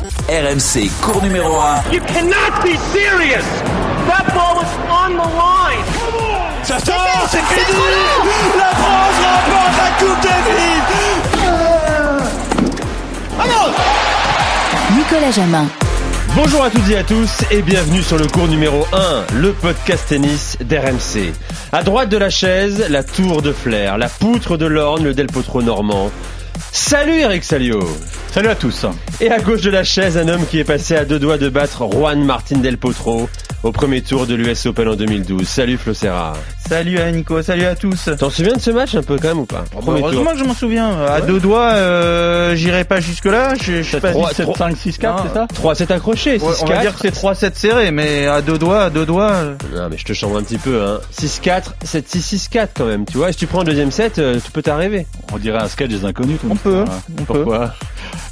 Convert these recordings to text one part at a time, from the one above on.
RMC, cours numéro 1. You cannot be serious. That ball was on the line. Ça sort, c'est fini. La France remporte la Coupe Davis. Vamos Nicolas Jamin. Bonjour à toutes et à tous et bienvenue sur le cours numéro 1, le podcast tennis d'RMC. À droite de la chaise, la tour de Flair, la poutre de l'Orne, le Del Potro normand. Salut Eric Salio. Salut à tous. Et à gauche de la chaise, un homme qui est passé à deux doigts de battre Juan Martin Del Potro au premier tour de l'US Open en 2012. Salut Flo Serra. Salut à Nico, salut à tous. T'en souviens de ce match un peu quand même ou pas Heureusement que je m'en souviens. À deux doigts, euh, j'irai pas jusque là. Je, suis pas 3, 7, 5, 6, 4, c'est ça 3, 7 accroché. 6, ouais, on 4. va dire que c'est 3, 7 serré, mais à deux doigts, à deux doigts. Euh... Non, mais je te chambre un petit peu, hein. 6, 4, 7, 6, 6, 4 quand même, tu vois. Et si tu prends le deuxième set, euh, tu peux t'arriver. On dirait un sketch des inconnus. On peut, on Pourquoi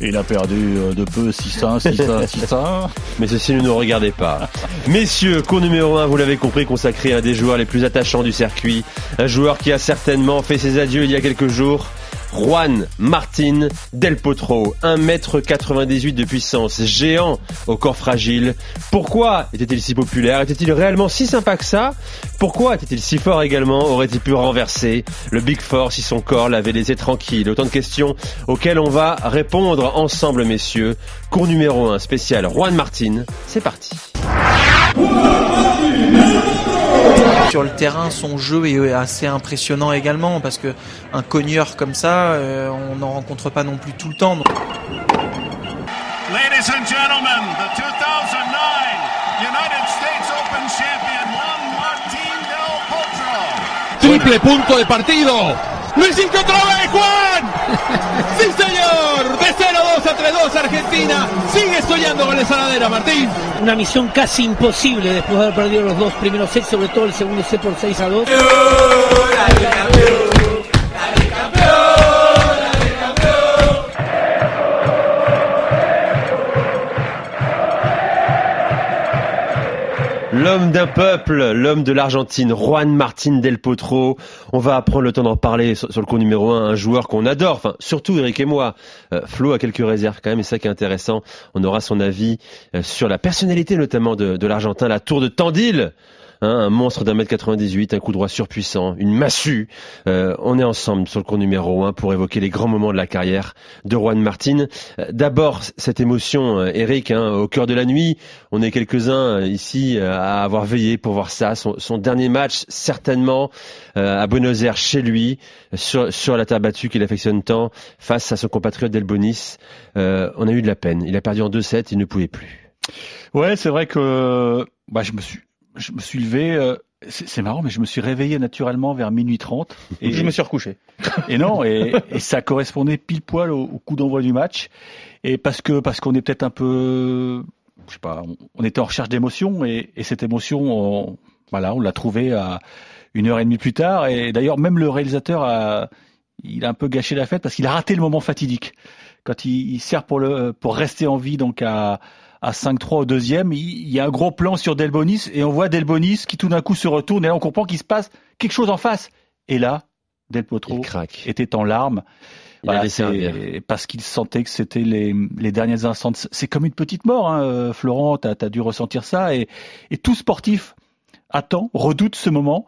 Il a perdu de peu 6-1, 6-1, 6-1. Mais ceci ne nous regardez pas. Messieurs, cours numéro 1, vous l'avez compris, consacré à un des joueurs les plus attachants du circuit. Un joueur qui a certainement fait ses adieux il y a quelques jours. Juan Martin Del Potro, 1m98 de puissance, géant au corps fragile. Pourquoi était-il si populaire? Était-il réellement si sympa que ça? Pourquoi était-il si fort également? Aurait-il pu renverser? Le Big Four si son corps l'avait laissé tranquille Autant de questions auxquelles on va répondre ensemble, messieurs. Cours numéro 1 spécial Juan Martin, c'est parti. Sur le terrain, son jeu est assez impressionnant également parce que un cogneur comme ça, euh, on n'en rencontre pas non plus tout le temps. Donc... Ladies and gentlemen, the 2009 United States Open champion Juan Martín del Potro. Triple punto de partido. Luisito otra vez, Juan. Sí, señor. De 0-2 a 3-2 Argentina. Sigue soñando con la saladera, Martín. Una misión casi imposible después de haber perdido los dos primeros sets, sobre todo el segundo set por 6 a 2. L'homme d'un peuple, l'homme de l'Argentine, Juan Martin Del Potro. On va prendre le temps d'en parler sur, le cours numéro un, un joueur qu'on adore, enfin surtout Eric et moi. Euh, Flo a quelques réserves quand même, et ça qui est intéressant, on aura son avis euh, sur la personnalité notamment de, de l'Argentin, la tour de Tandil. Hein, un monstre d'un mètre 98, un coup droit surpuissant, une massue. Euh, on est ensemble sur le cours numéro 1 pour évoquer les grands moments de la carrière de Juan Martin. Euh, D'abord, cette émotion, euh, Eric, hein, au cœur de la nuit. On est quelques-uns ici à avoir veillé pour voir ça. Son, son dernier match, certainement, à Buenos Aires, chez lui, sur, sur la terre battue qu'il affectionne tant, face à son compatriote Delbonis. on a eu de la peine. Il a perdu en 2-7, il ne pouvait plus. Ouais, c'est vrai que bah, je me suis je me suis levé. Euh, c'est marrant, mais je me suis réveillé naturellement vers minuit 30. Et je me suis recouché. Et non, et, et ça correspondait pile poil au, au coup d'envoi du match. Et parce que parce qu'on est peut-être un peu, je sais pas, on, on était en recherche d'émotion et, et, cette émotion, on, voilà, on l'a trouvée à une heure et demie plus tard. Et d'ailleurs, même le réalisateur a, il a un peu gâché la fête parce qu'il a raté le moment fatidique quand il, il sert pour le pour rester en vie donc à à 5-3 au deuxième. Il y a un gros plan sur Delbonis et on voit Delbonis qui tout d'un coup se retourne et là on comprend qu'il se passe quelque chose en face. Et là, Del Potro était en larmes. Voilà, parce qu'il sentait que c'était les, les derniers instants. C'est comme une petite mort, hein, Florent, tu as, dû ressentir ça. Et, et tout sportif attend, redoute ce moment.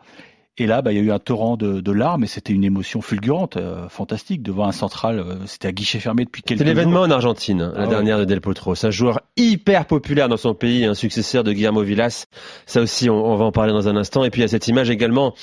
Et là, bah, il y a eu un torrent de, de larmes et c'était une émotion fulgurante, euh, fantastique, devant un central. Euh, c'était à guichet fermé depuis quelques. C'est l'événement en Argentine, la ah dernière ouais. de Del Potro. C'est un joueur hyper populaire dans son pays, un successeur de Guillermo Villas. Ça aussi, on, on va en parler dans un instant. Et puis, il y a cette image également,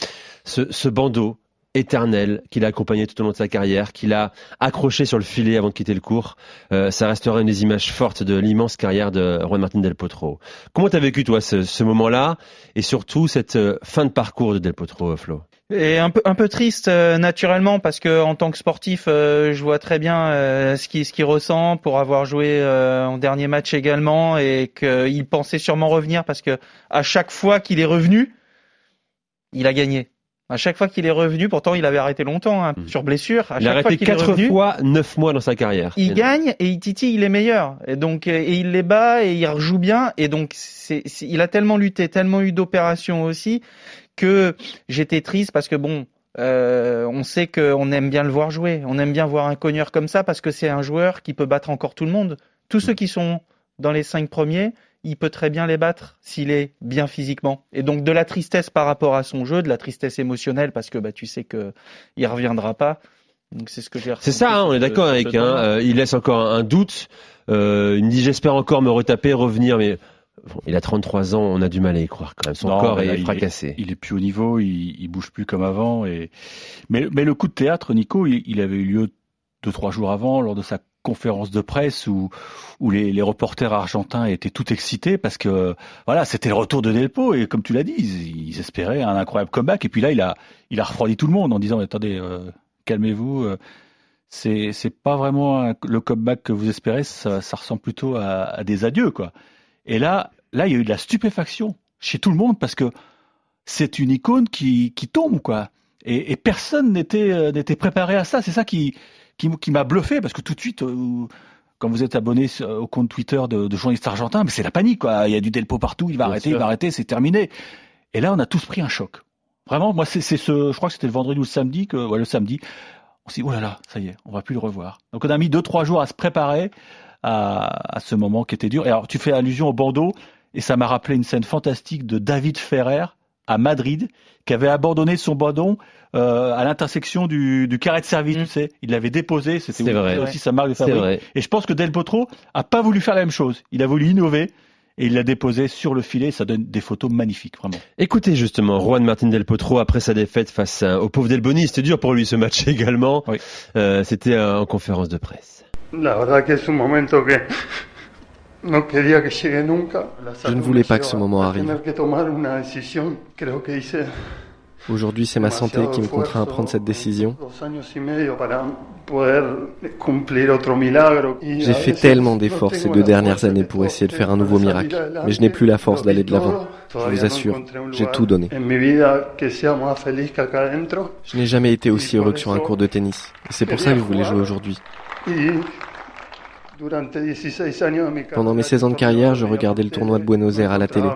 ce, ce bandeau éternel qu'il a accompagné tout au long de sa carrière, qu'il a accroché sur le filet avant de quitter le cours. Euh, ça restera une des images fortes de l'immense carrière de Juan Martin Del Potro. Comment t'as vécu toi ce, ce moment-là et surtout cette euh, fin de parcours de Del Potro, Flo? Et un peu un peu triste euh, naturellement parce que en tant que sportif, euh, je vois très bien euh, ce qu'il ce qu'il ressent pour avoir joué en dernier match également et qu'il pensait sûrement revenir parce que à chaque fois qu'il est revenu, il a gagné. À chaque fois qu'il est revenu, pourtant il avait arrêté longtemps hein, mmh. sur blessure. À il a arrêté quatre revenu, fois, neuf mois dans sa carrière. Il gagne et il titille, il est meilleur. Et donc et il les bat et il rejoue bien. Et donc c'est, il a tellement lutté, tellement eu d'opérations aussi que j'étais triste parce que bon, euh, on sait qu'on aime bien le voir jouer. On aime bien voir un cogneur comme ça parce que c'est un joueur qui peut battre encore tout le monde. Tous ceux qui sont dans les cinq premiers, il peut très bien les battre s'il est bien physiquement. Et donc de la tristesse par rapport à son jeu, de la tristesse émotionnelle parce que bah tu sais que il reviendra pas. Donc c'est ce que j'ai. C'est ça, hein, on est d'accord avec. Hein, euh, il laisse encore un, un doute. Euh, il me dit j'espère encore me retaper, revenir, mais bon, il a 33 ans, on a du mal à y croire quand même. Son Non, corps là, est il fracassé. Il est plus au niveau, il, il bouge plus comme avant. Et mais, mais le coup de théâtre, Nico, il, il avait eu lieu deux trois jours avant lors de sa conférence de presse où où les, reporters argentins étaient tout excités parce que voilà c'était le retour de Delpo et comme tu l'as dit ils, espéraient un incroyable comeback et puis là il a il a refroidi tout le monde en disant attendez euh, calmez-vous euh, c'est c'est pas vraiment le comeback que vous espérez ça, ressemble plutôt à, à des adieux quoi. Et là là il y a eu de la stupéfaction chez tout le monde parce que c'est une icône qui qui tombe quoi. Et, et personne n'était euh, n'était préparé à ça. C'est ça qui qui, qui m'a bluffé parce que tout de suite euh, quand vous êtes abonné sur- au compte Twitter de, de journalistes argentins, mais c'est la panique, quoi. Il y a du Delpo partout, il va Bien arrêter, sûr. il va arrêter, c'est terminé. Et là, on a tous pris un choc. Vraiment, moi, c'est c'est ce, je crois que c'était le vendredi ou le samedi, que, ouais, le samedi, on s'est dit, oh là là, ça y est, on va plus le revoir. Donc, on a mis deux, trois jours à se préparer à, à ce moment qui était dur. Et alors, tu fais allusion au bandeau, et ça m'a rappelé une scène fantastique de David Ferrer à Madrid, qui avait abandonné son bandeau euh, à l'intersection du, du carré de service, Mm. tu sais. Il l'avait déposé, c'était aussi sa marque de C'est fabrique. vrai. Et je pense que Del Potro a pas voulu faire la même chose. Il a voulu innover et il l'a déposé sur le filet. Ça donne des photos magnifiques, vraiment. Écoutez justement, Juan Martin Del Potro, après sa défaite face à- au pauvre Del Boni, c'était dur pour lui ce match également. Oui. Euh, c'était euh, en conférence de presse. La verdad que es un momento que Je ne voulais pas que ce moment arrive. Aujourd'hui, c'est ma santé qui me contraint à prendre cette décision. J'ai a fait tellement d'efforts ces deux dernières années pour essayer de faire un nouveau miracle, mais je n'ai plus la force d'aller de l'avant. Je vous assure, j'ai tout donné. Je n'ai jamais été aussi heureux que sur un cours de tennis. Et c'est pour ça que je voulais jouer aujourd'hui. Y durante 16 años de mi Pendant mes 16 ans de carrière, je regardais le tournoi de Buenos Aires à la télé.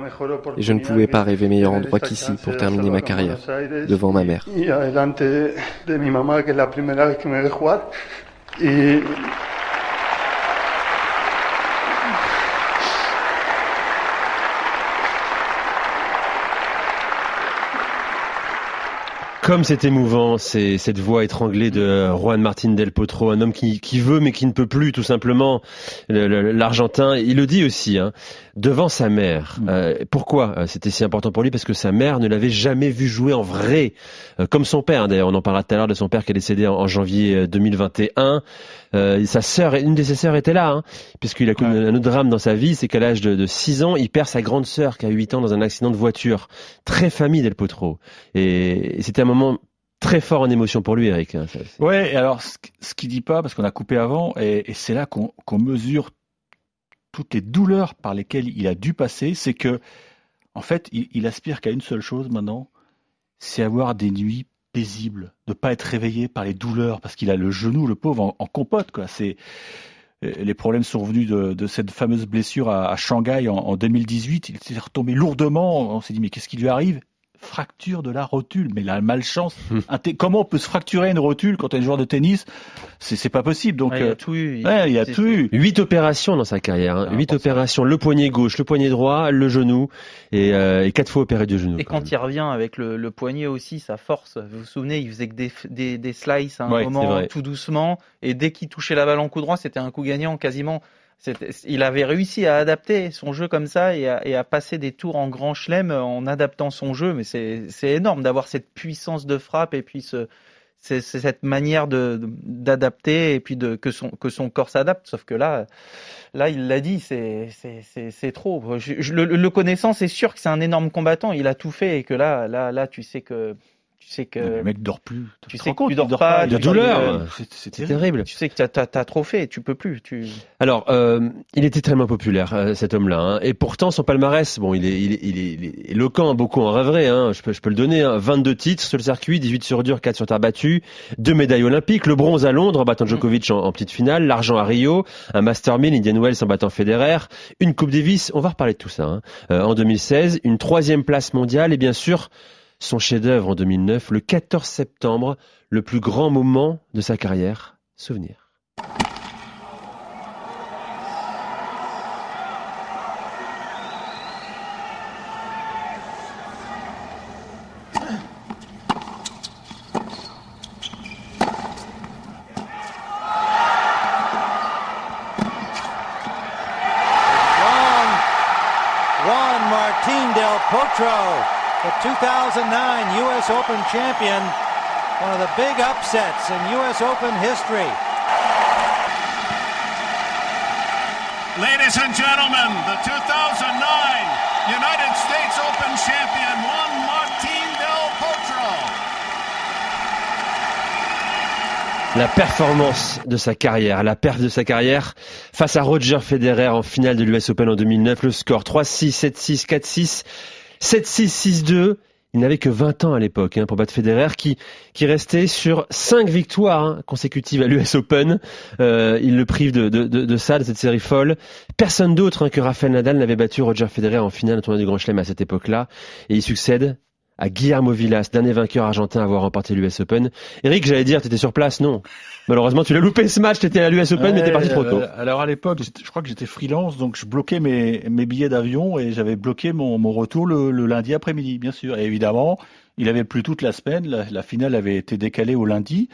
Et je ne pouvais pas rêver meilleur endroit qu'ici pour terminer ma carrière, devant ma mère. y adelante de, de mi mamá, que es la primera vez que me ve jugar. Y Comme c'est émouvant, c'est cette voix étranglée de Juan Martin Del Potro, un homme qui, qui veut mais qui ne peut plus, tout simplement. Le- le- L'Argentin, il le dit aussi, hein, devant sa mère. Mm. Euh, pourquoi euh, c'était si important pour lui? Parce que sa mère ne l'avait jamais vu jouer en vrai, Euh, comme son père. D'ailleurs, on en parlera tout à l'heure de son père qui est décédé en, en janvier euh, 2021. Euh, sa sœur, une de ses sœurs était là, hein, puisqu'il a connu Ouais. un autre drame dans sa vie, c'est qu'à l'âge de, de 6 ans, il perd sa grande sœur qui a 8 ans dans un accident de voiture. Très famille Del Potro. Et, et c'était un moment très fort en émotion pour lui, Eric. hein, Ouais, alors, ce, qu- ce qu'il dit pas, parce qu'on a coupé avant, et, et c'est là qu'on qu'on mesure toutes les douleurs par lesquelles il a dû passer, c'est que, en fait, il, aspire qu'à une seule chose maintenant, c'est avoir des nuits paisibles, de pas être réveillé par les douleurs, parce qu'il a le genou, le pauvre, en, compote, quoi. C'est euh, les problèmes sont venus de, cette fameuse blessure à, à Shanghai en, en 2018. Il s'est retombé lourdement. On s'est dit mais qu'est-ce qui lui arrive? Fracture de la rotule. Mais la malchance. Comment on peut se fracturer une rotule quand on est joueur de tennis? C'est c'est pas possible. Donc Ouais, il y euh, a tout eu. ouais, il y a tout eu. Huit opérations dans sa carrière. Hein. Ah, Huit opérations. Le poignet gauche, le poignet droit, le genou et, euh, et quatre fois opéré du genou. Et quand quand il revient avec le, le poignet aussi, sa force. Vous vous souvenez, il faisait que des, des, des slices à un Ouais, moment, tout doucement. Et dès qu'il touchait la balle en coup droit, c'était un coup gagnant quasiment. Il avait réussi à adapter son jeu comme ça et à, passer des tours en grand chelem en adaptant son jeu. Mais c'est énorme d'avoir cette puissance de frappe et puis ce, c'est cette manière d'adapter et puis que son que son corps s'adapte. Sauf que là, là il l'a dit, c'est c'est trop. Le, le connaissant, c'est sûr que c'est un énorme combattant. Il a tout fait et que là là là, tu sais que tu sais que Le mec dort plus. tu te sais rends que compte, tu il dors dort pas, il de douleur. C'est- terrible. terrible. tu sais que t'as t'as t'as trop fait, tu peux plus. Tu Alors, euh, il était tellement populaire, euh, cet homme-là. hein. Et pourtant, son palmarès, bon, il est, il est, il est, il est éloquent, beaucoup en rêveraient. Hein. Je, peux, je peux le donner. Hein. 22 titres sur le circuit, 18 sur dur, 4 sur terre battue, deux médailles olympiques, le bronze à Londres en battant Djokovic en, en petite finale, l'argent à Rio, un Master 1000, Indian Wells en battant Federer, une Coupe Davis. On va reparler de tout ça. Hein. Euh, en 2016, une troisième place mondiale et bien sûr son chef-d'œuvre en 2009, le 14 septembre, le plus grand moment de sa carrière, souvenir. Del Potro the 2009 U.S. Open champion, one of the big upsets in U.S. Open history. Ladies and gentlemen, the 2009 United States Open champion Juan Martin Del Potro. La performance de sa carrière, la perf de sa carrière face à Roger Federer en finale de l'US Open en 2009. Le score 3-6, 7-6, 4-6, 7-6, 6-2. Il n'avait que 20 ans à l'époque hein, pour battre Federer, qui, qui restait sur 5 victoires hein, consécutives à l'US Open. Euh, il le prive de, de, de, de, ça, de cette série folle. Personne d'autre hein, que Rafael Nadal n'avait battu Roger Federer en finale du tournoi du Grand Chelem à cette époque-là. Et il succède à Guillermo Villas, dernier vainqueur argentin à avoir remporté l'US Open. Eric, j'allais dire, tu étais sur place, non Malheureusement, tu l'as loupé ce match, tu étais à l'US Open, ouais, mais t'es parti trop tôt. Euh, alors à l'époque, je crois que j'étais freelance, donc je bloquais mes, mes billets d'avion et j'avais bloqué mon, mon retour le, le lundi après-midi, bien sûr. Et évidemment, il avait plu toute la semaine, la, la finale avait été décalée au lundi.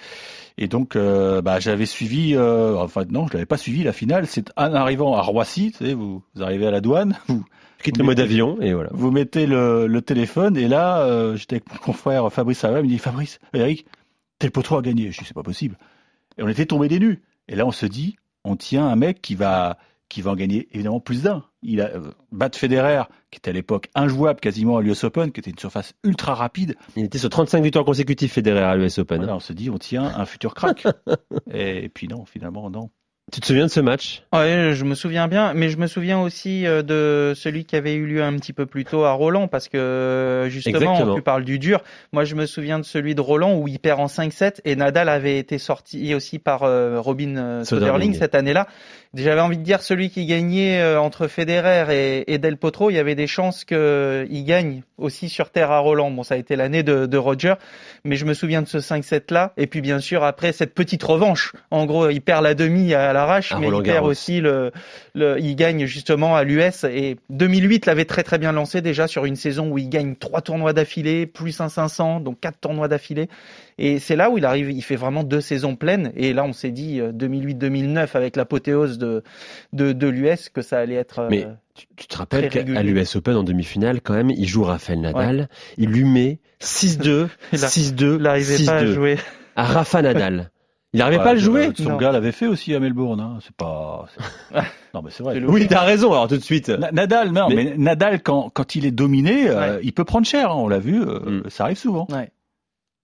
Et donc, euh, bah, j'avais suivi, euh, enfin non, je l'avais pas suivi la finale. C'est en arrivant à Roissy, vous, vous arrivez à la douane, vous, quitte le mode avion et voilà. Vous mettez le, le téléphone et là, euh, j'étais avec mon confrère Fabrice Savin, il me dit Fabrice, Eric, tel potro a gagné. Je dis c'est pas possible. Et on était tombés des nues. Et là, on se dit, on tient un mec qui va qui va en gagner évidemment plus d'un. Il a euh, Bat Federer, qui était à l'époque injouable quasiment à l'US Open, qui était une surface ultra rapide. Il était sur 35 victoires consécutives Federer à l'US Open. Voilà, on se dit, on tient un futur crack. et, et puis non, finalement, non. Tu te souviens de ce match? Ouais, je me souviens bien, mais je me souviens aussi euh, de celui qui avait eu lieu un petit peu plus tôt à Roland, parce que justement, Exactement. tu parles du dur. Moi, je me souviens de celui de Roland où il perd en 5-7 et Nadal avait été sorti aussi par euh, Robin euh, Soderling, Soderling. cette année-là. J'avais envie de dire celui qui gagnait euh, entre Federer et, et Del Potro, il y avait des chances qu'il gagne aussi sur terre à Roland. Bon, ça a été l'année de, de Roger, mais je me souviens de ce 5-7 là. Et puis bien sûr après cette petite revanche. En gros, il perd la demi à l'arrache, mais il perd aussi le, le, il gagne justement à l'US. Et 2008 l'avait très très bien lancé déjà sur une saison où il gagne trois tournois d'affilée, plus un 500, donc quatre tournois d'affilée. Et c'est là où il arrive, il fait vraiment deux saisons pleines. Et là, on s'est dit euh, 2008-2009 avec l'apothéose de de, de l'US que ça allait être. euh, Mais tu, tu te rappelles qu'à l'US Open en demi-finale, quand même, il joue Rafael Nadal, il lui met 6-2, Il a- 6-2, il n'arrivait pas à 6-2 jouer. à Rafa Nadal. Il n'arrivait Ouais, pas à le euh, jouer Son Non. gars l'avait fait aussi à Melbourne. Hein. C'est pas. c'est- non, mais c'est vrai. Oui, t'as raison, alors tout de suite. Na- Nadal, non, Mais- mais, Nadal, quand, quand il est dominé, euh, il peut prendre cher. hein, on l'a vu, euh, Mm. ça arrive souvent. Ouais.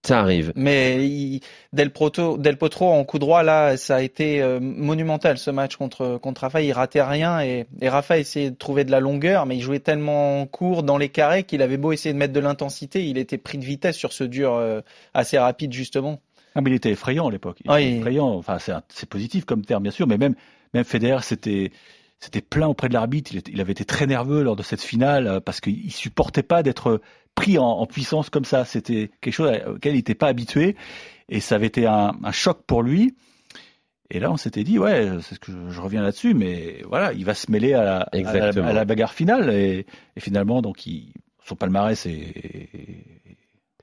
Ça arrive. Mais il- Del, Proto, Del Potro en coup droit là, ça a été euh, monumental ce match contre contre Rafa. Il ratait rien et, et Rafa essayait de trouver de la longueur, mais il jouait tellement court dans les carrés qu'il avait beau essayer de mettre de l'intensité, il était pris de vitesse sur ce dur euh, assez rapide justement. Ah, mais il était effrayant à l'époque. Il Ah, était il- effrayant. Enfin, c'est positif comme terme, bien sûr, mais même même Federer, c'était c'était plein auprès de l'arbitre. Il, il avait été très nerveux lors de cette finale euh, parce qu'il supportait pas d'être pris en, en puissance comme ça. C'était quelque chose auquel il n'était pas habitué et ça avait été un, un choc pour lui. Et là, on s'était dit, ouais, c'est ce que je, je reviens là-dessus, mais voilà, il va se mêler à la, à la, Exactement. à la bagarre finale et, et finalement, donc, il, son palmarès est,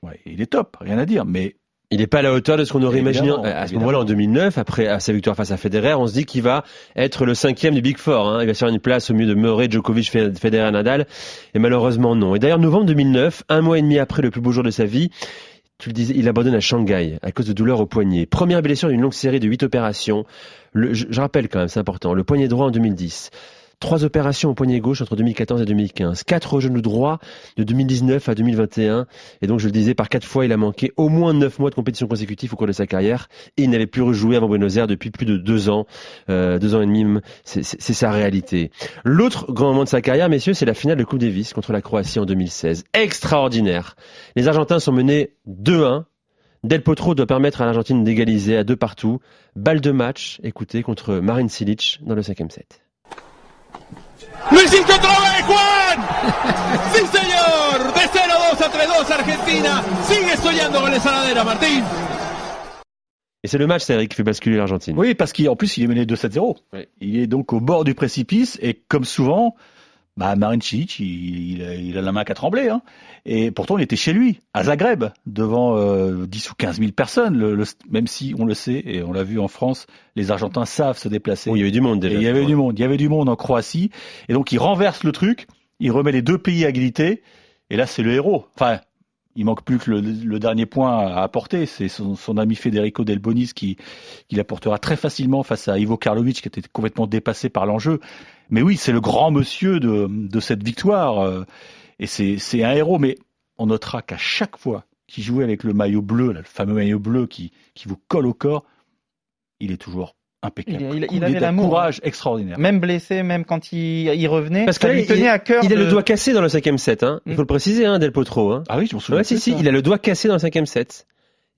ouais, il est top, rien à dire, mais Il n'est pas à la hauteur de ce qu'on aurait imaginé Évidemment, à ce moment-là en 2009, après à sa victoire face à Federer. On se dit qu'il va être le cinquième du Big Four. Hein. Il va se faire une place au milieu de Murray, Djokovic, Fe- Federer, Nadal. Et malheureusement, non. Et d'ailleurs, novembre 2009, un mois et demi après le plus beau jour de sa vie, tu le disais, il abandonne à Shanghai à cause de douleurs au poignet. Première blessure d'une longue série de huit opérations. Le- je, je rappelle quand même, c'est important, le poignet droit en 2010. Trois opérations au poignet gauche entre 2014 et 2015. Quatre au genou droit de 2019 à 2021. Et donc, je le disais, par quatre fois, il a manqué au moins neuf mois de compétition consécutive au cours de sa carrière. Et il n'avait plus rejoué avant Buenos Aires depuis plus de deux ans, euh, deux ans et demi. C'est sa réalité. L'autre grand moment de sa carrière, messieurs, c'est la finale de Coupe Davis contre la Croatie en 2016. Extraordinaire. Les Argentins sont menés 2-1. Del Potro doit permettre à l'Argentine d'égaliser à deux partout. Balle de match, écoutez, contre Marin Cilic dans le cinquième set. Luisito otra vez, Juan. Sí, señor. De 0-2 a 3-2 Argentina. Sigue soñando con esa ladera, Martín. Et c'est le match, c'est Eric, qui fait basculer l'Argentine. Oui, parce qu'en plus, il est mené 2-7-0. Oui. Il est donc au bord du précipice et comme souvent, bah, Marin Cilic, il, il a, il a la main qu'à trembler. Hein. Et pourtant, il était chez lui, à Zagreb, devant euh, 10 ou 15 000 personnes. Le, le- même si, on le sait, et on l'a vu en France, les Argentins savent se déplacer. Il y avait du monde Et déjà. il y avait du monde. Il y avait du monde en Croatie. Et donc, il renverse le truc. il remet les deux pays à égalité, et là c'est le héros. Enfin, il manque plus que le, dernier point à apporter, c'est son, ami Federico Del Bonis qui, qui l'apportera très facilement face à Ivo Karlovic qui était complètement dépassé par l'enjeu. Mais oui, c'est le grand monsieur de, de cette victoire, euh, et c'est un héros, mais on notera qu'à chaque fois qu'il jouait avec le maillot bleu, le fameux maillot bleu qui, qui vous colle au corps, il est toujours impeccable. Il, il, avait l'amour. courage extraordinaire. Même blessé, même quand il, il revenait. Parce qu'il tenait à cœur. Il a le doigt cassé dans le cinquième set, hein. Il faut le préciser, hein, Del Potro, hein. Ah oui, je m'en souviens. Ouais, si, si, il a le doigt cassé dans le cinquième set.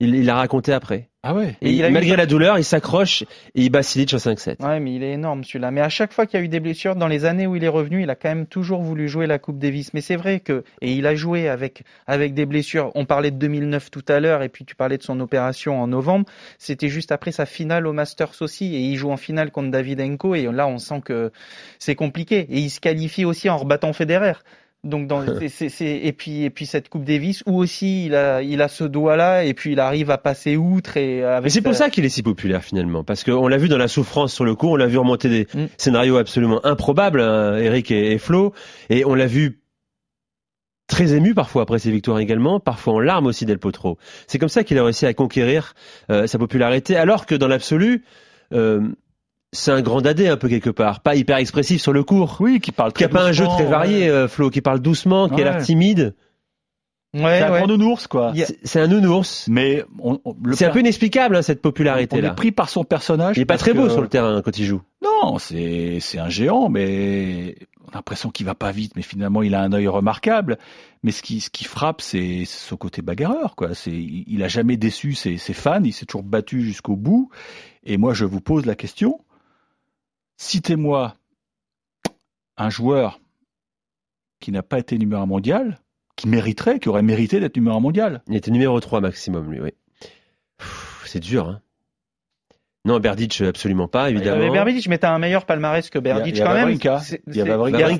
Il l'a raconté après. Ah ouais. Et, malgré la douleur, il s'accroche et il bat Silic en 5-7. Ouais, mais il est énorme celui-là. Mais à chaque fois qu'il y a eu des blessures, dans les années où il est revenu, il a quand même toujours voulu jouer la Coupe Davis. Mais c'est vrai que et il a joué avec avec des blessures. On parlait de 2009 tout à l'heure et puis tu parlais de son opération en novembre. C'était juste après sa finale au Masters aussi et il joue en finale contre Davidenko et là on sent que c'est compliqué et il se qualifie aussi en rebattant Federer. Donc dans, c'est, c'est, et puis et puis cette Coupe Davis où aussi il a il a ce doigt là et puis il arrive à passer outre et avec Mais c'est pour ça qu'il est si populaire finalement parce qu'on l'a vu dans la souffrance sur le coup, on l'a vu remonter des mm. scénarios absolument improbables, hein, Eric et, Flo, et on l'a vu très ému parfois après ses victoires également, parfois en larmes aussi Del Potro. C'est comme ça qu'il a réussi à conquérir euh, sa popularité alors que dans l'absolu euh, c'est un grand dadé un peu quelque part, pas hyper expressif sur le cours. Oui, qui parle qui a pas un jeu très varié, euh, Flo, qui parle doucement, qui a l'air timide. Ouais, c'est un grand nounours quoi. C'est un nounours. Mais c'est un peu inexplicable hein, cette popularité là. On est pris par son personnage. Il est pas très beau sur le terrain quand il joue. Non, c'est c'est un géant, mais on a l'impression qu'il va pas vite, mais finalement il a un œil remarquable. Mais ce qui ce qui frappe, c'est son côté bagarreur quoi. C'est il a jamais déçu ses, ses fans, il s'est toujours battu jusqu'au bout. Et moi je vous pose la question Citez-moi un joueur qui n'a pas été numéro un mondial, qui mériterait, qui aurait mérité d'être numéro un mondial. Il était numéro 3 maximum, lui, oui. C'est dur, hein. Non, Berdic, absolument pas, évidemment. Berdic, mais t'as un meilleur palmarès que Berdic quand même. Il y a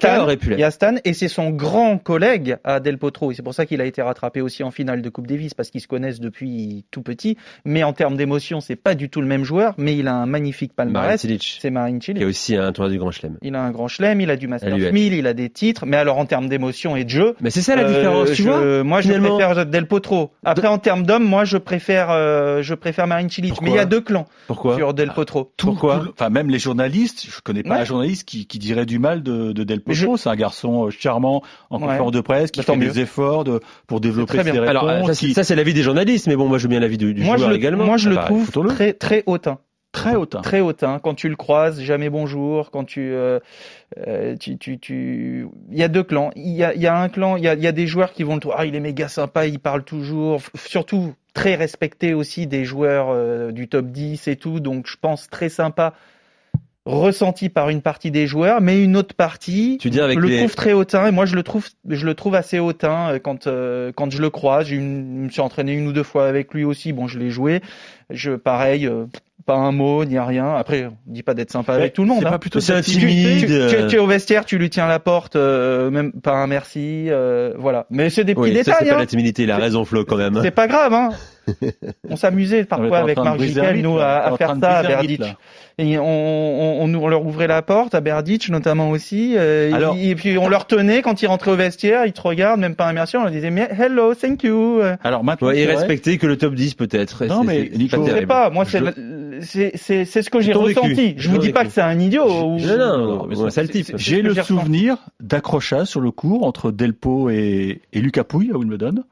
Il y a Stan, et c'est son grand collègue à Del Potro. Et c'est pour ça qu'il a été rattrapé aussi en finale de Coupe Davis, parce qu'ils se connaissent depuis tout petit. Mais en termes d'émotion, c'est pas du tout le même joueur, mais il a un magnifique palmarès. C'est Marin Cilic. Il a aussi un tournoi du Grand Chelem. Il a un Grand Chelem, il a du Masters 1000, il a des titres. Mais alors en termes d'émotion et de jeu. Mais c'est ça la différence, tu vois. Moi, je préfère Del Potro. Après, en termes d'homme, moi, je préfère, euh, je préfère Marin Cilic. Mais il y a deux clans. Pourquoi? Sur Del Potro. Pourquoi Enfin, même les journalistes, je connais pas un journaliste qui, qui dirait du mal de, de Del Potro. C'est un garçon euh, charmant en conférence de presse qui bah, fait des efforts de, pour développer ses réponses. Alors, ça, c'est l'avis des journalistes, mais bon, moi, je veux bien l'avis du, du joueur également. Moi, je le ah bah, trouve très, très hautain. Très hautain. Très hautain. Quand tu le croises, jamais bonjour. Quand tu, euh, euh, tu, tu, tu, il y a deux clans. Il y a, il y a un clan. Il y a, il y a des joueurs qui vont le trouver. Ah, il est méga sympa. Il parle toujours. Surtout très respecté aussi des joueurs euh, du top 10 et tout, donc je pense très sympa ressenti par une partie des joueurs, mais une autre partie tu dis avec le trouve très hautain et moi je le trouve je le trouve assez hautain euh, quand euh, quand je le croise. Je me suis entraîné une ou deux fois avec lui aussi. Bon, je l'ai joué. Je pareil, pas un mot ni rien. Après, on dit pas d'être sympa avec tout le monde. C'est hein. pas plutôt ça timide. Tu, tu, es au vestiaire, tu lui tiens la porte, euh, même pas un merci, euh, voilà. Mais c'est des petits détails. C'est pas hein. la timidité, il a raison Flo quand même. C'est pas grave, hein. on s'amusait parfois avec Marc Giquel, nous, à, à faire ça à Berditch. Et on, on, on, leur ouvrait la porte à Berditch notamment aussi. Euh, Alors, et, puis on leur tenait quand ils rentraient au vestiaire, ils te regardent, même pas un merci, on leur disait hello, thank you. Alors maintenant, ouais, et respecter que le top 10 peut-être. Non mais je sais pas. Moi c'est c'est ce que j'ai ressenti. Je vous dis pas que c'est un idiot. Ou... Non, non, non, c'est le type. J'ai le souvenir d'accrochage sur le cours entre Delpo et, et Lucas Pouille à Wimbledon,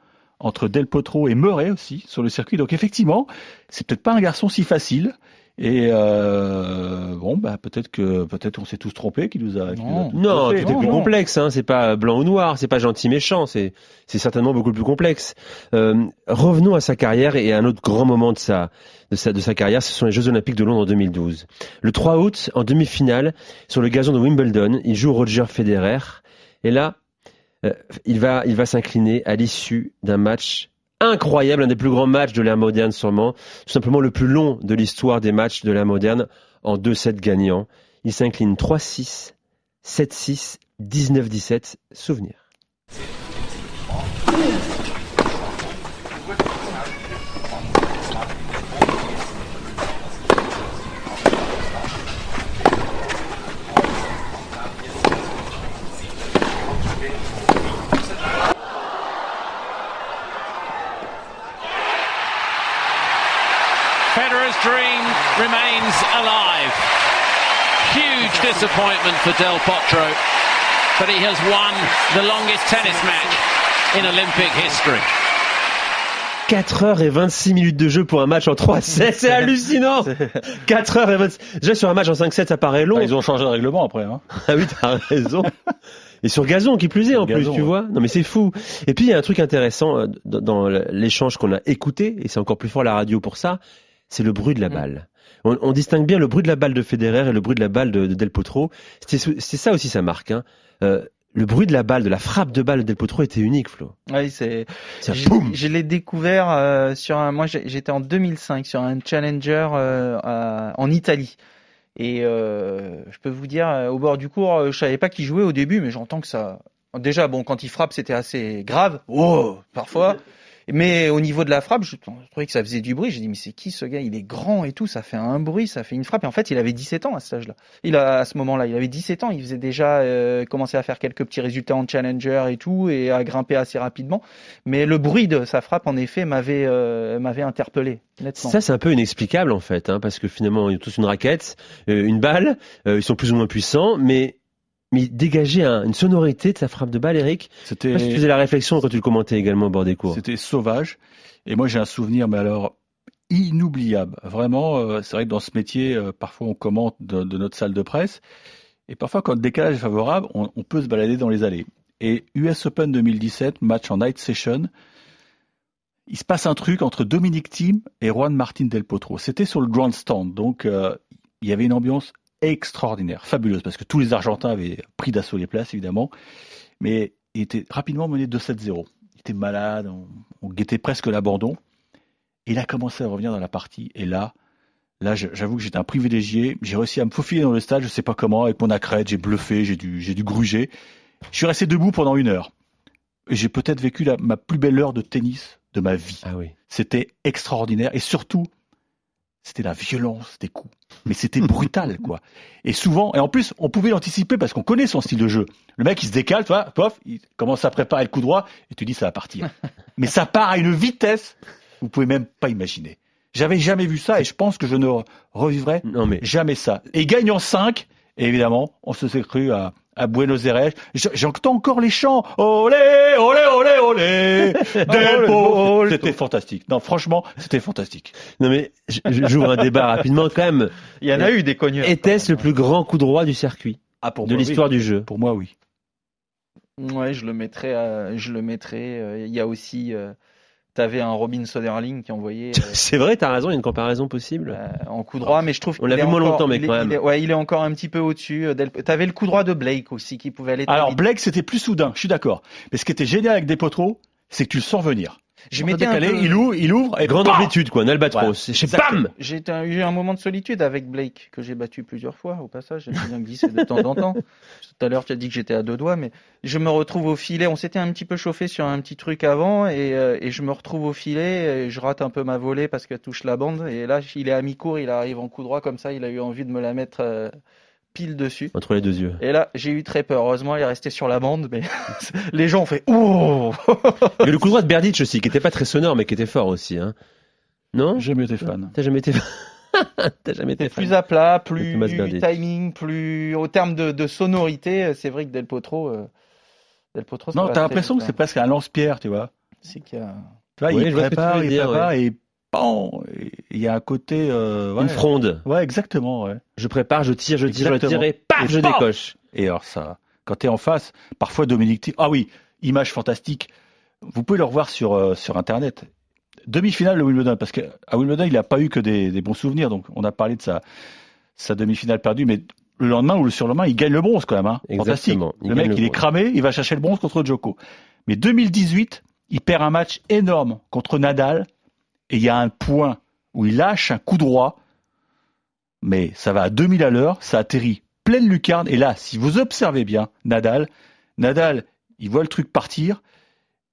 entre Del Potro et Murray aussi sur le circuit. Donc effectivement, c'est peut-être pas un garçon si facile. Et euh, bon, bah peut-être que peut-être on s'est tous trompés, qui nous a. non, non tout est plus complexe. Hein, c'est pas blanc ou noir, c'est pas gentil méchant. C'est c'est certainement beaucoup plus complexe. Euh, revenons à sa carrière et à un autre grand moment de sa de sa de sa carrière, ce sont les Jeux Olympiques de Londres en 2012. Le 3 août, en demi-finale, sur le gazon de Wimbledon, il joue Roger Federer. Et là, il va il va s'incliner à l'issue d'un match incroyable, un des plus grands matchs de l'ère moderne sûrement, tout simplement le plus long de l'histoire des matchs de l'ère moderne en 2-7 gagnants. Il s'incline 3-6, 7-6, 19-17, souvenir. Remains alive. Huge disappointment for Del Potro, but he has won the longest tennis match in Olympic history. 4 heures et 26 minutes de jeu pour un match en 3-7, c'est hallucinant 4 heures et 26... Déjà sur un match en 5-7 ça paraît long. Ah, ils ont changé de règlement après. Hein. ah oui, t'as raison. Et sur gazon, qui plus est en plus, tu vois. Non mais c'est fou. Et puis il y a un truc intéressant euh, dans l'échange qu'on a écouté, et c'est encore plus fort la radio pour ça, c'est le bruit de la mm. balle. On, on, distingue bien le bruit de la balle de Federer et le bruit de la balle de, de Del Potro. C'est ça aussi sa marque. Hein. Euh, le bruit de la balle, de la frappe de balle de Del Potro était unique, Flo. Oui, c'est. Je l'ai découvert euh, sur un. Moi, j'étais en 2005 sur un Challenger euh, en Italie. Et euh, je peux vous dire, au bord du cours, je savais pas qui jouait au début, mais j'entends que ça. Déjà, bon, quand il frappe, c'était assez grave. Oh, parfois. Mais au niveau de la frappe, je, trouvais que ça faisait du bruit. J'ai dit, mais c'est qui ce gars? Il est grand et tout, ça fait un bruit, ça fait une frappe. Et en fait, il avait 17 ans à cet âge-là. Il a, à ce moment-là, il avait 17 ans. Il faisait déjà euh, commencer à faire quelques petits résultats en challenger et tout, et à grimper assez rapidement. Mais le bruit de sa frappe, en effet, m'avait euh, m'avait interpellé. Ça, c'est un peu inexplicable en fait, hein, parce que finalement, ils ont tous une raquette, euh, une balle, euh, ils sont plus ou moins puissants, mais mais dégager une sonorité de sa frappe de balle, Eric. C'était. Tu faisais la réflexion quand tu le commentais également au bord des cours. C'était sauvage. Et moi, j'ai un souvenir, mais alors inoubliable. Vraiment, euh, c'est vrai que dans ce métier, euh, parfois on commente de, notre salle de presse, et parfois quand le décalage est favorable, on, peut se balader dans les allées. Et US Open 2017, match en night session, il se passe un truc entre Dominique Thiem et Juan Martin Del Potro. C'était sur le Grand Stand, donc euh, il y avait une ambiance extraordinaire, fabuleuse, parce que tous les Argentins avaient pris d'assaut les places, évidemment, mais il était rapidement mené 2-7-0. Il était malade, on, guettait presque l'abandon. Il a commencé à revenir dans la partie, et là, là, j'avoue que j'étais un privilégié. J'ai réussi à me faufiler dans le stade, je sais pas comment, avec mon accrète, j'ai bluffé, j'ai dû, j'ai dû gruger. Je suis resté debout pendant une heure. J'ai peut-être vécu la, ma plus belle heure de tennis de ma vie. Ah oui. C'était extraordinaire. Et surtout, c'était la violence des coups. Mais c'était brutal, quoi. Et souvent, et en plus, on pouvait l'anticiper parce qu'on connaît son style de jeu. Le mec, il se décale, tu vois, pof, il commence à préparer le coup droit, et tu dis, ça va partir. Mais ça part à une vitesse, vous pouvez même pas imaginer. J'avais jamais vu ça, et je pense que je ne revivrai non mais... jamais ça. Et gagnant 5, et évidemment, on se s'est cru à, à Buenos Aires. J'entends encore les chants. Olé, olé, olé, olé. Del C'était fantastique. Non, franchement, c'était fantastique. Non mais j'ouvre un débat rapidement quand même. Il y en a eu des cogneurs. Était-ce le plus grand coup droit du circuit ah, pour de l'histoire du jeu Pour moi, oui. Ouais, je le mettrais. je le mettrais. Euh, il y a aussi. Euh, T'avais un Robin Soderling qui envoyait. Euh, c'est vrai, t'as raison, il y a une comparaison possible. Euh, en coup droit, mais je trouve. On l'a vu moins longtemps, mais quand même. Il est, ouais, il est encore un petit peu au-dessus. Euh, T'avais le coup droit de Blake aussi qui pouvait aller. Alors Blake, c'était plus soudain. Je suis d'accord. Mais ce qui était génial avec Despotro, c'est que tu le sens venir. Je m'étais il ouvre, il ouvre, et grande amplitude quoi, un albatros. Voilà. J'ai eu un moment de solitude avec Blake que j'ai battu plusieurs fois au passage. J'ai bien glissé de temps en temps. Tout à l'heure, tu as dit que j'étais à deux doigts, mais je me retrouve au filet. On s'était un petit peu chauffé sur un petit truc avant, et, euh, et, je me retrouve au filet. Et je rate un peu ma volée parce qu'elle touche la bande. Et là, il est à mi-court, il arrive en coup droit comme ça. Il a eu envie de me la mettre. Euh, pile dessus. Entre les deux yeux. Et là, j'ai eu très peur. Heureusement, il est resté sur la bande, mais les gens ont fait Ouh Il y a le coup droit de Berditch aussi, qui était pas très sonore, mais qui était fort aussi. Hein. Non? J'ai jamais été fan. T'as jamais été fan? T'as jamais été fan. Plus à plat, plus timing, plus au terme de, sonorité. C'est vrai que Del Potro. Euh, Del Potro non, t'as l'impression que c'est presque un lance-pierre, tu vois. C'est qu'il y a. Tu vois, il prépare, il prépare et bon, il y a un côté euh, une fronde. Ouais, exactement. Ouais. Je prépare, je tire, je tire, je tire et paf, je décoche. Et alors ça, quand tu es en face, parfois Dominique ah oui, image fantastique. Vous pouvez le revoir sur euh, sur internet. Demi-finale de Wimbledon, parce qu'à Wimbledon, il n'a pas eu que des, des, bons souvenirs. Donc, on a parlé de sa, sa demi-finale perdue, mais le lendemain ou le surlendemain, il gagne le bronze quand même. Hein. Fantastique. le mec, il est cramé, il va chercher le bronze contre Djoko. Mais 2018, il perd un match énorme contre Nadal et il y a un point où il lâche un coup droit, mais ça va à 2000 à l'heure, ça atterrit pleine lucarne, et là, si vous observez bien Nadal, Nadal, il voit le truc partir,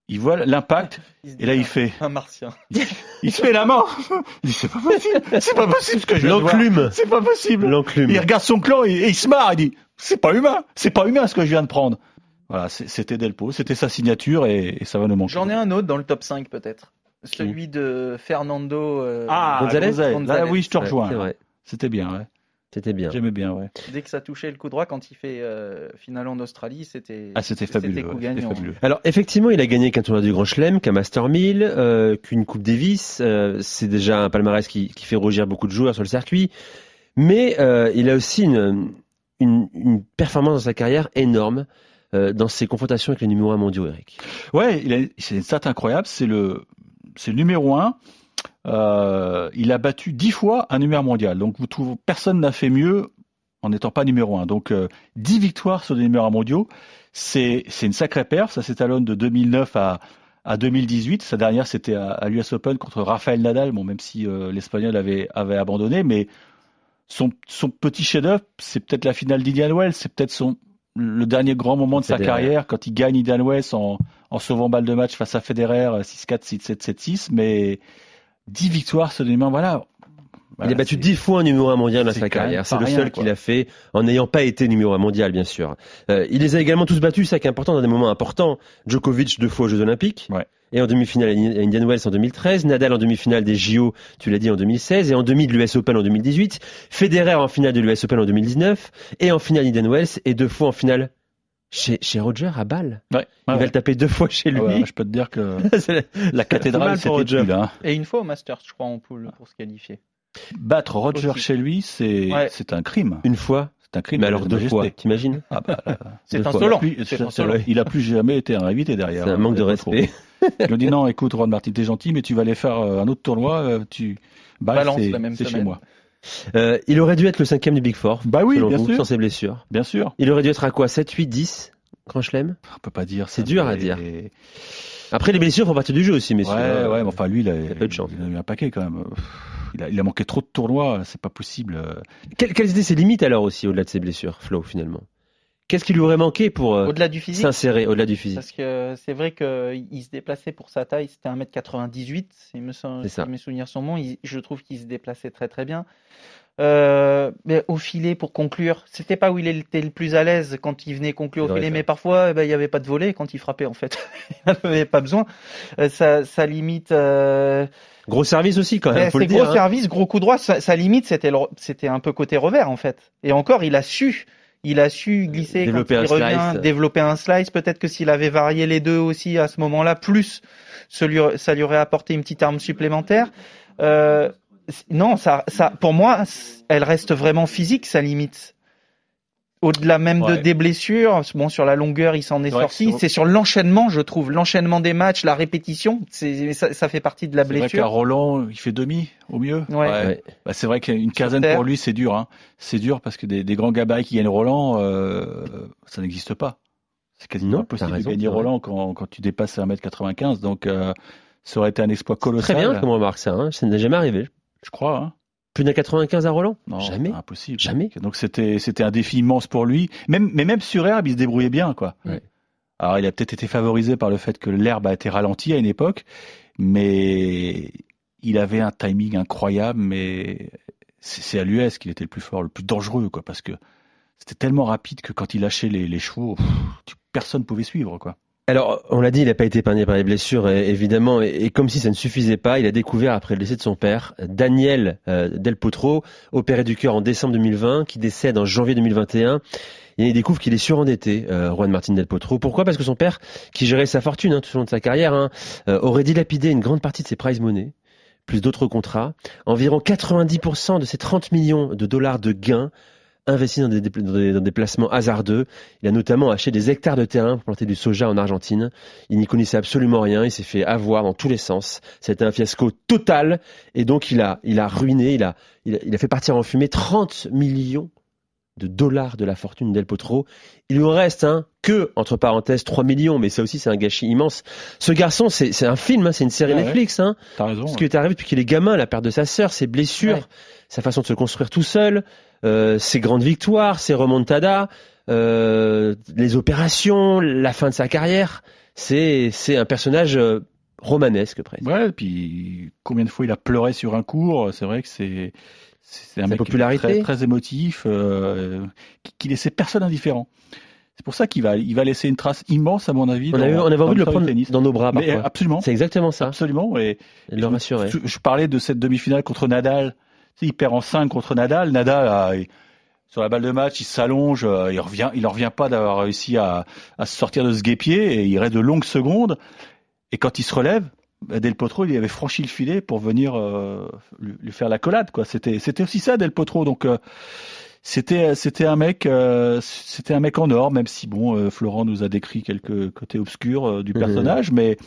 il voit l'impact, et là il fait un martien. Il se met la main. Il dit c'est pas possible, c'est pas possible ce que je viens L'enclume. C'est pas possible. L'enclume. Il regarde son clan et, il se marre. Il dit c'est pas humain, c'est pas humain ce que je viens de prendre. Voilà, c'était Delpo, c'était sa signature et, et ça va nous manquer. J'en ai un autre dans le top 5 peut-être celui de Fernando euh, ah, Gonzalez. oui, je te rejoins. C'était bien, ouais. C'était bien. J'aimais bien, ouais. Dès que ça touchait le coup droit, quand il fait euh, finale en Australie, c'était. Ah, c'était fabuleux. ouais, fabuleux. Alors effectivement, il a gagné qu'un tournoi du Grand Chelem, qu'un Master 1000, euh, qu'une Coupe Davis. Euh, c'est déjà un palmarès qui, qui fait rougir beaucoup de joueurs sur le circuit. Mais euh, il a aussi une, une, une performance dans sa carrière énorme euh, dans ses confrontations avec les numéros 1 mondiaux, Eric. Ouais, c'est une stat incroyable. C'est le, c'est numéro un. Euh, il a battu dix fois un numéro mondial. Donc vous trouvez, personne n'a fait mieux en n'étant pas numéro un. Donc euh, 10 victoires sur des numéros mondiaux, c'est une sacrée perf. Ça s'étalonne de 2009 à à 2018. Sa dernière, c'était à, à l'US Open contre Rafael Nadal. Bon, même si euh, l'Espagnol avait avait abandonné, mais son son petit chef-d'œuvre, c'est peut-être la finale d'Indian Wells. C'est peut-être son le dernier grand moment de sa carrière quand il gagne Indian Wells en en sauvant balle de match face à Federer 6-4, 6-7, 7-6. Mais 10 victoires des numéros, voilà. il Voilà, a battu c'est- 10 fois un numéro 1 mondial dans c'est sa carrière. C'est le seul qu'il a fait en n'ayant pas été numéro 1 mondial, bien sûr. Euh, il les a également tous battus, ça qui est important dans des moments importants. Djokovic deux fois aux Jeux Olympiques. Ouais. Et en demi-finale à Indian Wells en 2013, Nadal en demi-finale des JO, tu l'as dit, en 2016, et en demi de l'US Open en 2018, Federer en finale de l'US Open en 2019, et en finale Indian Wells, et deux fois en finale chez, chez Roger à Bâle. Ouais, Il ouais, va le taper deux fois chez lui. Ah ouais, je peux te dire que C'est la- cathédrale, c'était Roger. plus là. hein. Et une fois au Masters, je crois, en poule pour se qualifier. Battre Roger Aussi. chez lui, c'est Ouais. c'est un crime. Une fois, C'est un crime. mais alors deux fois, t'imagines Ah bah, C'est insolent. lui, C'est c'est- c'est- il a plus jamais été invité derrière. C'est un hein, manque de respect. Il lui dit non, écoute, Juan Martin, t'es gentil, mais tu vas aller faire euh, un autre tournoi. euh, Tu Balance c'est- la même c'est chez semaine. moi. Euh, il aurait dû être le cinquième du Big Four, Bah oui, selon bien vous, sûr. sans ses blessures. Bien sûr. Il aurait dû être à quoi? 7, 8, 10 Grand Chelem On peut pas dire. C'est dur à dire. Après, les blessures font partie du jeu aussi, messieurs. Ouais, Euh, ouais, mais enfin lui, il a, il a pas eu de chance. il a eu un paquet quand même. Il a, il a manqué trop de tournois, c'est pas possible. Quelles, quelles étaient ses limites alors aussi, au-delà de ses blessures, Flo, finalement? Qu'est-ce qui lui aurait manqué pour euh, Au-delà du physique. s'insérer au-delà du physique Parce que c'est vrai qu'il se déplaçait pour sa taille, c'était 1m98, si me si mes souvenirs sont bons. il- je trouve qu'il se déplaçait très très bien. Euh, mais au filet, pour conclure, c'était pas où il était le plus à l'aise quand il venait conclure au filet, ça. mais parfois eh ben, il n'y avait pas de volet quand il frappait en fait. il n'en avait pas besoin. Euh, ça, ça limite. euh, Gros service aussi, quand même, faut dire. gros hein. service, gros coup droit. Sa, sa limite, c'était un peu côté revers en fait. Et encore, il a su. Il a su glisser Développer quand il un revient, slice. développer un slice. Peut-être que s'il avait varié les deux aussi à ce moment-là, plus ça lui, aurait apporté une petite arme supplémentaire. Euh, non, ça, ça, pour moi, elle reste vraiment physique sa limite. Au-delà même de des blessures, bon sur la longueur il s'en est sorti. C'est sur l'enchaînement, je trouve, l'enchaînement des matchs, la répétition, ça, ça fait partie de la C'est vrai qu'à blessure. Roland, il fait demi au mieux. Ouais. Ouais. Bah, c'est vrai qu'une quinzaine terre. pour lui, c'est dur. Hein. C'est dur parce que des, des grands gabarits qui gagnent Roland, euh, ça n'existe pas. C'est quasiment Non, impossible raison, de gagner. Roland quand, quand tu dépasses 1m95. Donc, euh, ça aurait été un exploit Très colossal. bien comme remarque ça, hein. ça n'est jamais arrivé. Je crois. Hein. Plus d'un 95 à Roland? Non, Jamais. Impossible. Jamais. Donc c'était c'était un défi immense pour lui. Même mais même sur herbe, il se débrouillait bien quoi. Ouais. Alors il a peut-être été favorisé par le fait que l'herbe a été ralentie à une époque, mais il avait un timing incroyable. Mais c'est à l'US qu'il était le plus fort, le plus dangereux quoi, parce que c'était tellement rapide que quand il lâchait les, les chevaux, pff, personne pouvait suivre quoi. Alors, on l'a dit, il n'a pas été épargné par les blessures, euh, évidemment, et, comme si ça ne suffisait pas, il a découvert, après le décès de son père, Daniel euh, Del Potro, opéré du cœur en décembre 2020, qui décède en janvier 2021. Et il découvre qu'il est surendetté, euh, Juan Martin Del Potro. Pourquoi? Parce que son père, qui gérait sa fortune hein, tout au long de sa carrière, hein, euh, aurait dilapidé une grande partie de ses prize money, plus d'autres contrats. Environ 90% de ses 30 millions de dollars de gains investi dans des, dépla- dans des- dans des placements hasardeux. Il a notamment acheté des hectares de terrain pour planter du soja en Argentine. Il n'y connaissait absolument rien. Il s'est fait avoir dans tous les sens. C'était un fiasco total. Et donc, il a, il a ruiné, il a, il a, il a fait partir en fumée 30 millions de dollars de la fortune d'El Potro. Il lui reste hein, que, entre parenthèses, 3 millions, mais ça aussi c'est un gâchis immense. Ce garçon, c'est un film, hein, c'est une série Ah ouais. Netflix. Hein. T'as raison. Ce qui est arrivé depuis qu'il est gamin, la perte de sa sœur, ses blessures, Ouais. sa façon de se construire tout seul, ses grandes victoires, ses remontadas, euh, les opérations, la fin de sa carrière. C'est c'est un personnage euh, romanesque presque. Ouais, et puis combien de fois il a pleuré sur un cours, c'est vrai que c'est c'est un Sa mec popularité. très, très émotif, euh, qui, qui laissait personne indifférent. C'est pour ça qu'il va il va laisser une trace immense à mon avis. On, dans- avait, on avait dans envie de le prendre tennis. dans nos bras Mais, parfois. absolument, C'est exactement ça. absolument. Et Et de le rassurer. je, je parlais de cette demi-finale contre Nadal. Il perd en 5 contre Nadal. Nadal, sur la balle de match, il s'allonge, euh, il revient, il en revient pas d'avoir réussi à, à, se sortir de ce guépier et il reste de longues secondes. Et quand il se relève, bah, Del Potro, il avait franchi le filet pour venir euh, lui, faire la collade, quoi. C'était, c'était aussi ça, Del Potro. Donc, euh, c'était, c'était un mec, c'était un mec en or, même si bon, Florent nous a décrit quelques côtés obscurs du mhm. personnage, mais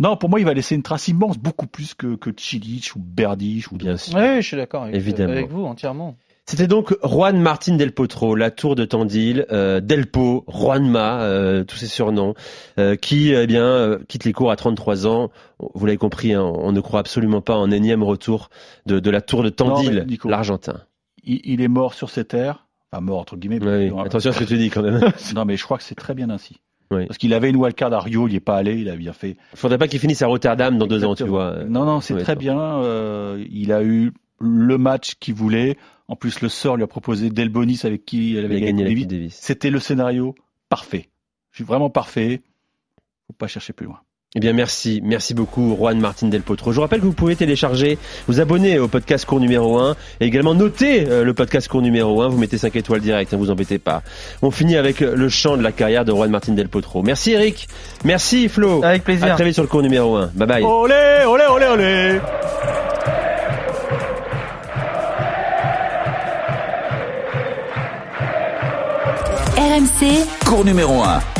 non, pour moi, il va laisser une trace immense, beaucoup plus que, que Chilich ou Berdych ou bien sûr. Oui, je suis d'accord avec, Évidemment. avec vous entièrement. C'était donc Juan Martin Del Potro, la tour de Tandil, euh, Delpo, Juanma, euh, tous ces surnoms, euh, qui eh bien euh, quitte les cours à 33 ans. Vous l'avez compris, hein, on ne croit absolument pas en énième retour de, de la tour de Tandil, l'Argentin. Il, il, est mort sur ces terres, enfin mort entre guillemets. Oui, attention à ce que tu dis quand même. non, mais je crois que c'est très bien ainsi. Oui. Parce qu'il avait une wildcard à Rio, il n'y est pas allé, il a bien fait. Il faudrait pas qu'il finisse à Rotterdam dans deux ans, tu vois. Non, non, c'est très bien. Euh, il a eu le match qu'il voulait. En plus, le sort lui a proposé Delbonis avec qui elle avait gagné, la Davis. C'était le scénario parfait. Je suis vraiment parfait. Faut pas chercher plus loin. Eh bien, merci. Merci beaucoup, Juan Martin Del Potro. Je vous rappelle que vous pouvez télécharger, vous abonner au podcast cours numéro 1 et également noter euh, le podcast cours numéro 1. Vous mettez 5 étoiles direct, ne vous embêtez pas. On finit avec le chant de la carrière de Juan Martin Del Potro. Merci, Eric. Merci, Flo. Avec plaisir. À très vite sur le cours numéro 1. Bye bye. Olé, olé, olé, olé. RMC, cours numéro 1.